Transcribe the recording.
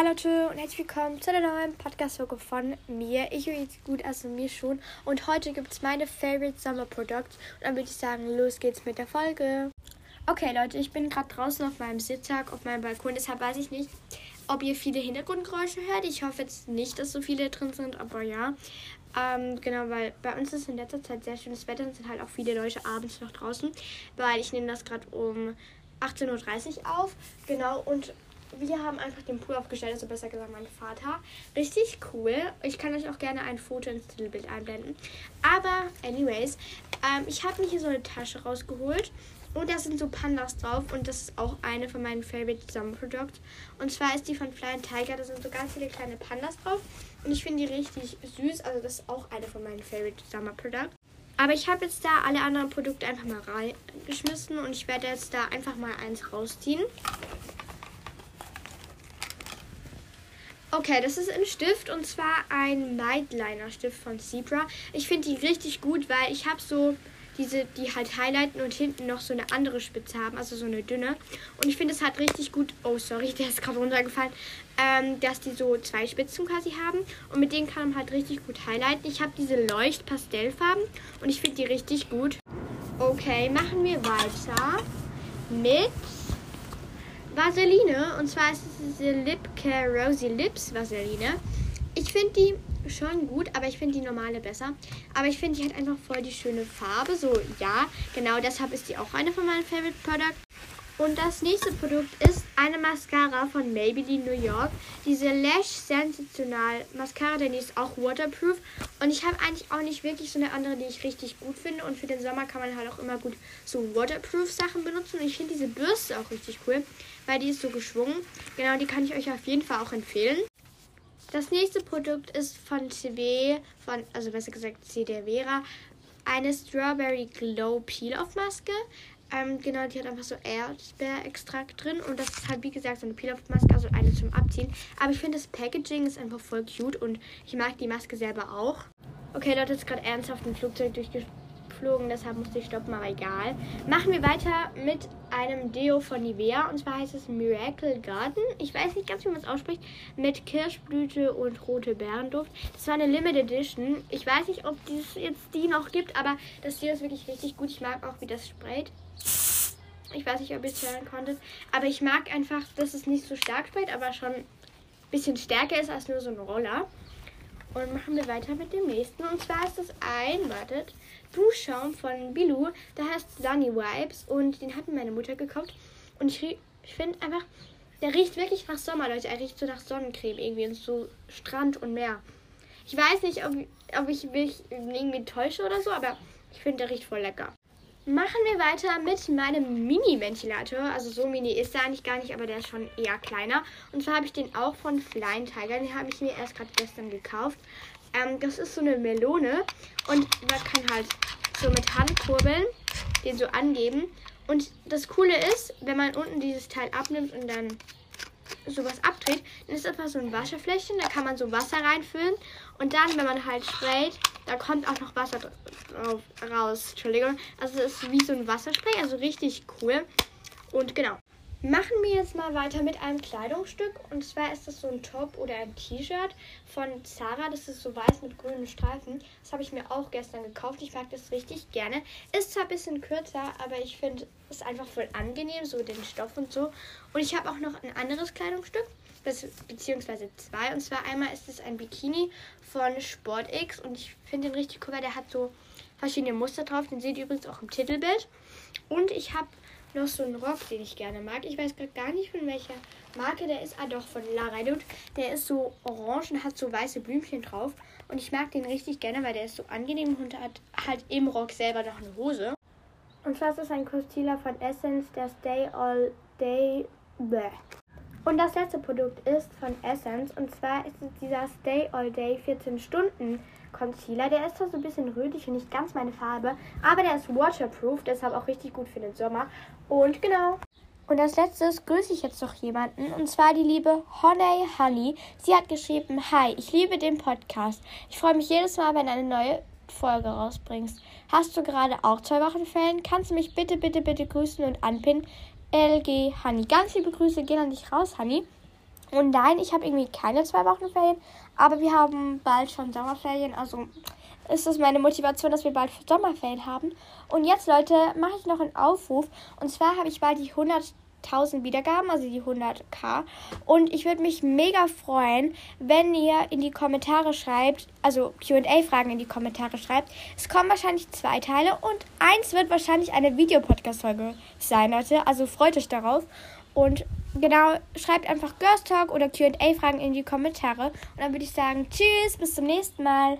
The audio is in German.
Hallo Leute und herzlich willkommen zu einer neuen Podcast-Folge von mir. Ich höre jetzt gut, also mir schon. Und heute gibt es meine Favorite Summer Products. Und dann würde ich sagen, los geht's mit der Folge. Okay Leute, ich bin gerade draußen auf meinem Sitzsack, auf meinem Balkon. Deshalb weiß ich nicht, ob ihr viele Hintergrundgeräusche hört. Ich hoffe jetzt nicht, dass so viele drin sind, aber ja. Ähm, genau, weil bei uns ist in letzter Zeit sehr schönes Wetter und sind halt auch viele Leute abends noch draußen, weil ich nehme das gerade um 18.30 Uhr auf. Genau, und wir haben einfach den Pool aufgestellt, also besser gesagt mein Vater. Richtig cool. Ich kann euch auch gerne ein Foto ins Titelbild einblenden. Aber, anyways, ähm, ich habe mir hier so eine Tasche rausgeholt. Und da sind so Pandas drauf. Und das ist auch eine von meinen Favorite Summer Products. Und zwar ist die von Flying Tiger. Da sind so ganz viele kleine Pandas drauf. Und ich finde die richtig süß. Also das ist auch eine von meinen Favorite Summer Products. Aber ich habe jetzt da alle anderen Produkte einfach mal reingeschmissen. Und ich werde jetzt da einfach mal eins rausziehen. Okay, das ist ein Stift und zwar ein Nightliner Stift von Zebra. Ich finde die richtig gut, weil ich habe so diese, die halt highlighten und hinten noch so eine andere Spitze haben, also so eine dünne. Und ich finde es halt richtig gut, oh sorry, der ist gerade runtergefallen, ähm, dass die so zwei Spitzen quasi haben. Und mit denen kann man halt richtig gut highlighten. Ich habe diese Leucht-Pastellfarben und ich finde die richtig gut. Okay, machen wir weiter mit Vaseline. Und zwar ist es diese Lip Care Rosy Lips Vaseline. Ich finde die schon gut, aber ich finde die normale besser. Aber ich finde, die hat einfach voll die schöne Farbe. So, ja, genau deshalb ist die auch eine von meinen Favorite Products. Und das nächste Produkt ist eine Mascara von Maybelline New York. Diese Lash Sensational Mascara, denn die ist auch waterproof. Und ich habe eigentlich auch nicht wirklich so eine andere, die ich richtig gut finde. Und für den Sommer kann man halt auch immer gut so waterproof Sachen benutzen. Und ich finde diese Bürste auch richtig cool, weil die ist so geschwungen. Genau, die kann ich euch auf jeden Fall auch empfehlen. Das nächste Produkt ist von CW, von, also besser gesagt CD Vera, eine Strawberry Glow Peel-Off Maske. Ähm, genau, die hat einfach so Erdbeerextrakt drin. Und das ist halt, wie gesagt, so eine Peel-Off-Maske, also eine zum Abziehen. Aber ich finde, das Packaging ist einfach voll cute und ich mag die Maske selber auch. Okay, Leute, ist gerade ernsthaft ein Flugzeug durchgeflogen, deshalb musste ich stoppen, aber egal. Machen wir weiter mit einem Deo von Nivea. Und zwar heißt es Miracle Garden. Ich weiß nicht ganz, wie man es ausspricht. Mit Kirschblüte und rote Beerenduft. Das war eine Limited Edition. Ich weiß nicht, ob es jetzt die noch gibt, aber das Deo ist wirklich richtig gut. Ich mag auch, wie das sprayt. Ich weiß nicht, ob ihr es hören konntet. Aber ich mag einfach, dass es nicht so stark sprayt, aber schon ein bisschen stärker ist als nur so ein Roller. Und machen wir weiter mit dem nächsten. Und zwar ist das ein, wartet, Duschschaum von Bilou. Der heißt Sunny Vibes. Und den hat mir meine Mutter gekauft. Und ich, ich finde einfach, der riecht wirklich nach Sommer, Leute. Er riecht so nach Sonnencreme irgendwie. Und so Strand und Meer. Ich weiß nicht, ob, ob ich mich irgendwie täusche oder so, aber ich finde, der riecht voll lecker. Machen wir weiter mit meinem Mini-Ventilator. Also so mini ist er eigentlich gar nicht, aber der ist schon eher kleiner. Und zwar habe ich den auch von Flying Tiger. Den habe ich mir erst gerade gestern gekauft. Ähm, das ist so eine Melone. Und man kann halt so mit Hand kurbeln, den so angeben. Und das Coole ist, wenn man unten dieses Teil abnimmt und dann sowas abdreht, dann ist einfach so ein Wasserfläschchen, da kann man so Wasser reinfüllen und dann, wenn man halt sprayt, da kommt auch noch Wasser drauf, raus. Entschuldigung. Also es ist wie so ein Wasserspray, also richtig cool. Und genau. Machen wir jetzt mal weiter mit einem Kleidungsstück. Und zwar ist das so ein Top oder ein T-Shirt von Zara. Das ist so weiß mit grünen Streifen. Das habe ich mir auch gestern gekauft. Ich mag das richtig gerne. Ist zwar ein bisschen kürzer, aber ich finde es einfach voll angenehm, so den Stoff und so. Und ich habe auch noch ein anderes Kleidungsstück, beziehungsweise zwei. Und zwar einmal ist es ein Bikini von SportX. Und ich finde den richtig cool, weil der hat so verschiedene Muster drauf. Den seht ihr übrigens auch im Titelbild. Und ich habe noch so einen Rock, den ich gerne mag. Ich weiß gerade gar nicht von welcher Marke der ist. Ah, doch, von La Redoute. Der ist so orange und hat so weiße Blümchen drauf. Und ich mag den richtig gerne, weil der ist so angenehm und hat halt im Rock selber noch eine Hose. Und zwar ist es ein Concealer von Essence, der Stay All Day. Bleh. Und das letzte Produkt ist von Essence. Und zwar ist es dieser Stay All Day 14 Stunden Concealer. Der ist zwar so ein bisschen rötlich und nicht ganz meine Farbe, aber der ist waterproof, deshalb auch richtig gut für den Sommer. Und genau. Und als letztes grüße ich jetzt noch jemanden, und zwar die liebe Honey Honey. Sie hat geschrieben, Hi, ich liebe den Podcast. Ich freue mich jedes Mal, wenn eine neue Folge rausbringst. Hast du gerade auch zwei Wochen Ferien? Kannst du mich bitte, bitte, bitte grüßen und anpinnen? LG Honey. Ganz liebe Grüße gehen an dich raus, Honey. Und nein, ich habe irgendwie keine zwei Wochen Ferien, aber wir haben bald schon Sommerferien. Also ist es meine Motivation, dass wir bald Sommerferien haben. Und jetzt, Leute, mache ich noch einen Aufruf. Und zwar habe ich bald die 100.000 Wiedergaben, also die 100k. Und ich würde mich mega freuen, wenn ihr in die Kommentare schreibt, also QA-Fragen in die Kommentare schreibt. Es kommen wahrscheinlich zwei Teile und eins wird wahrscheinlich eine Videopodcast-Folge sein, Leute. Also freut euch darauf. Und genau, schreibt einfach Girls Talk oder QA-Fragen in die Kommentare. Und dann würde ich sagen, tschüss, bis zum nächsten Mal.